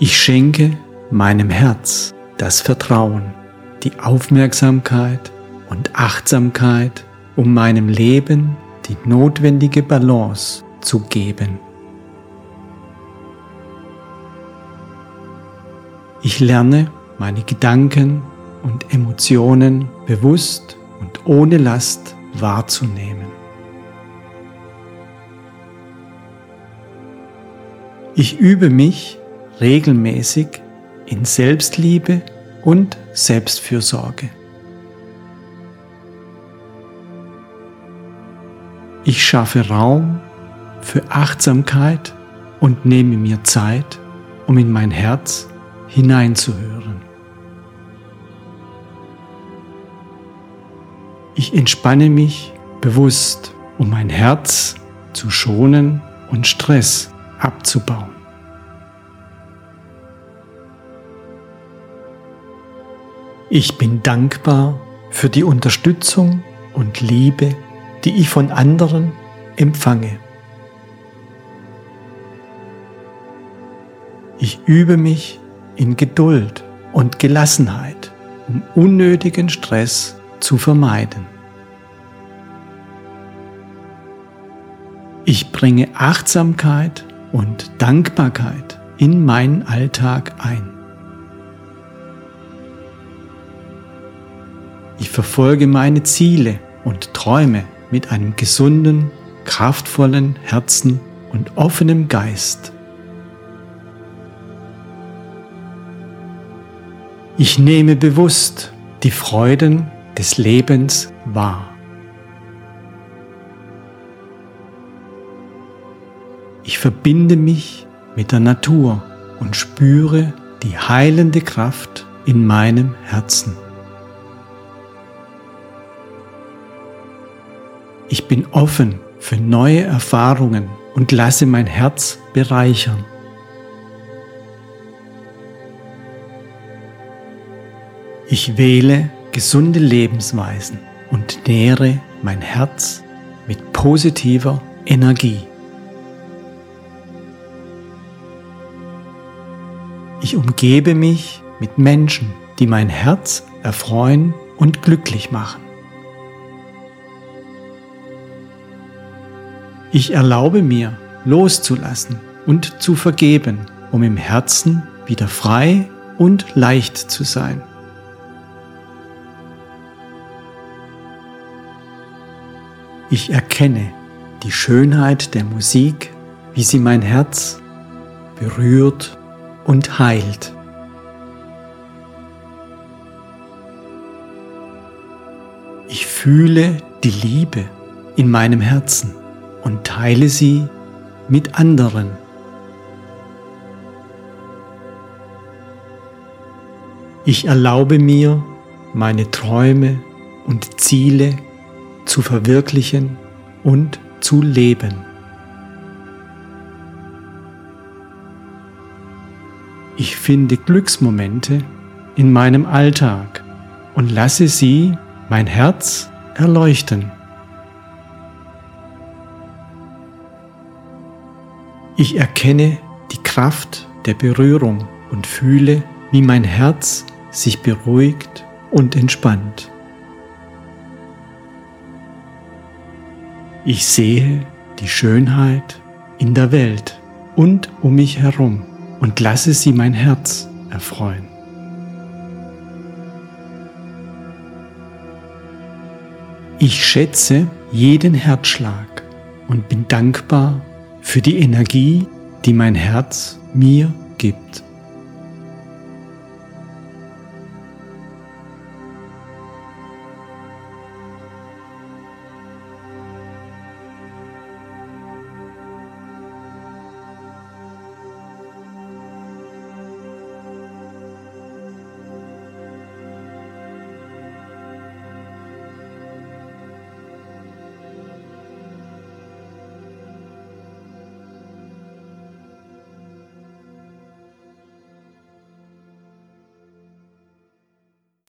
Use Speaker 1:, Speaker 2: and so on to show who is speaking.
Speaker 1: Ich schenke meinem Herz das Vertrauen, die Aufmerksamkeit und Achtsamkeit, um meinem Leben die notwendige Balance zu geben. Ich lerne meine Gedanken und Emotionen bewusst und ohne Last wahrzunehmen. Ich übe mich regelmäßig in Selbstliebe und Selbstfürsorge. Ich schaffe Raum für Achtsamkeit und nehme mir Zeit, um in mein Herz hineinzuhören. Ich entspanne mich bewusst, um mein Herz zu schonen und Stress abzubauen. Ich bin dankbar für die Unterstützung und Liebe, die ich von anderen empfange. Ich übe mich in Geduld und Gelassenheit, um unnötigen Stress zu vermeiden. Ich bringe Achtsamkeit und Dankbarkeit in meinen Alltag ein. Ich verfolge meine Ziele und Träume mit einem gesunden, kraftvollen Herzen und offenem Geist. Ich nehme bewusst die Freuden des Lebens wahr. Ich verbinde mich mit der Natur und spüre die heilende Kraft in meinem Herzen. Ich bin offen für neue Erfahrungen und lasse mein Herz bereichern. Ich wähle gesunde Lebensweisen und nähre mein Herz mit positiver Energie. Ich umgebe mich mit Menschen, die mein Herz erfreuen und glücklich machen. Ich erlaube mir, loszulassen und zu vergeben, um im Herzen wieder frei und leicht zu sein. Ich erkenne die Schönheit der Musik, wie sie mein Herz berührt und heilt. Ich fühle die Liebe in meinem Herzen und teile sie mit anderen. Ich erlaube mir, meine Träume und Ziele zu verwirklichen und zu leben. Ich finde Glücksmomente in meinem Alltag und lasse sie mein Herz erleuchten. Ich erkenne die Kraft der Berührung und fühle, wie mein Herz sich beruhigt und entspannt. Ich sehe die Schönheit in der Welt und um mich herum und lasse sie mein Herz erfreuen. Ich schätze jeden Herzschlag und bin dankbar für die Energie, die mein Herz mir gibt.